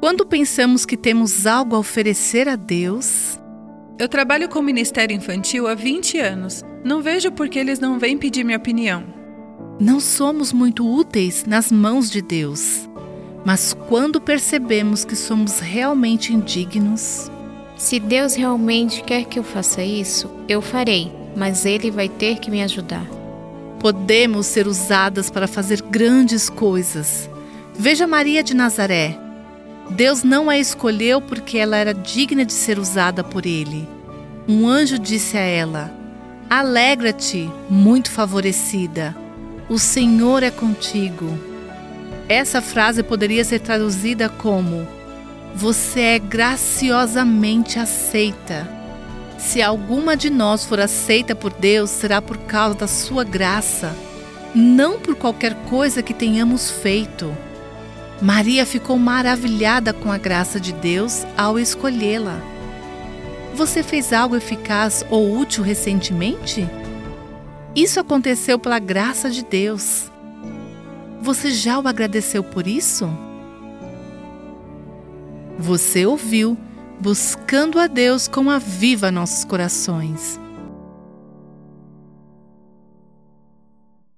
Quando pensamos que temos algo a oferecer a Deus, Eu trabalho com o Ministério Infantil há 20 anos. Não vejo por que eles não vêm pedir minha opinião. não somos muito úteis nas mãos de Deus. Mas quando percebemos que somos realmente indignos, Se Deus realmente quer que eu faça isso, eu farei, mas Ele vai ter que me ajudar. podemos ser usadas para fazer grandes coisas. Veja Maria de Nazaré. Deus não a escolheu porque ela era digna de ser usada por ele. Um anjo disse a ela: Alegra-te, muito favorecida. O Senhor é contigo. Essa frase poderia ser traduzida como: Você é graciosamente aceita. Se alguma de nós for aceita por Deus, será por causa da sua graça, não por qualquer coisa que tenhamos feito. Maria ficou maravilhada com a graça de Deus ao escolhê-la. Você fez algo eficaz ou útil recentemente? Isso aconteceu pela graça de Deus. Você já o agradeceu por isso? Você ouviu Buscando a Deus com a viva nossos corações.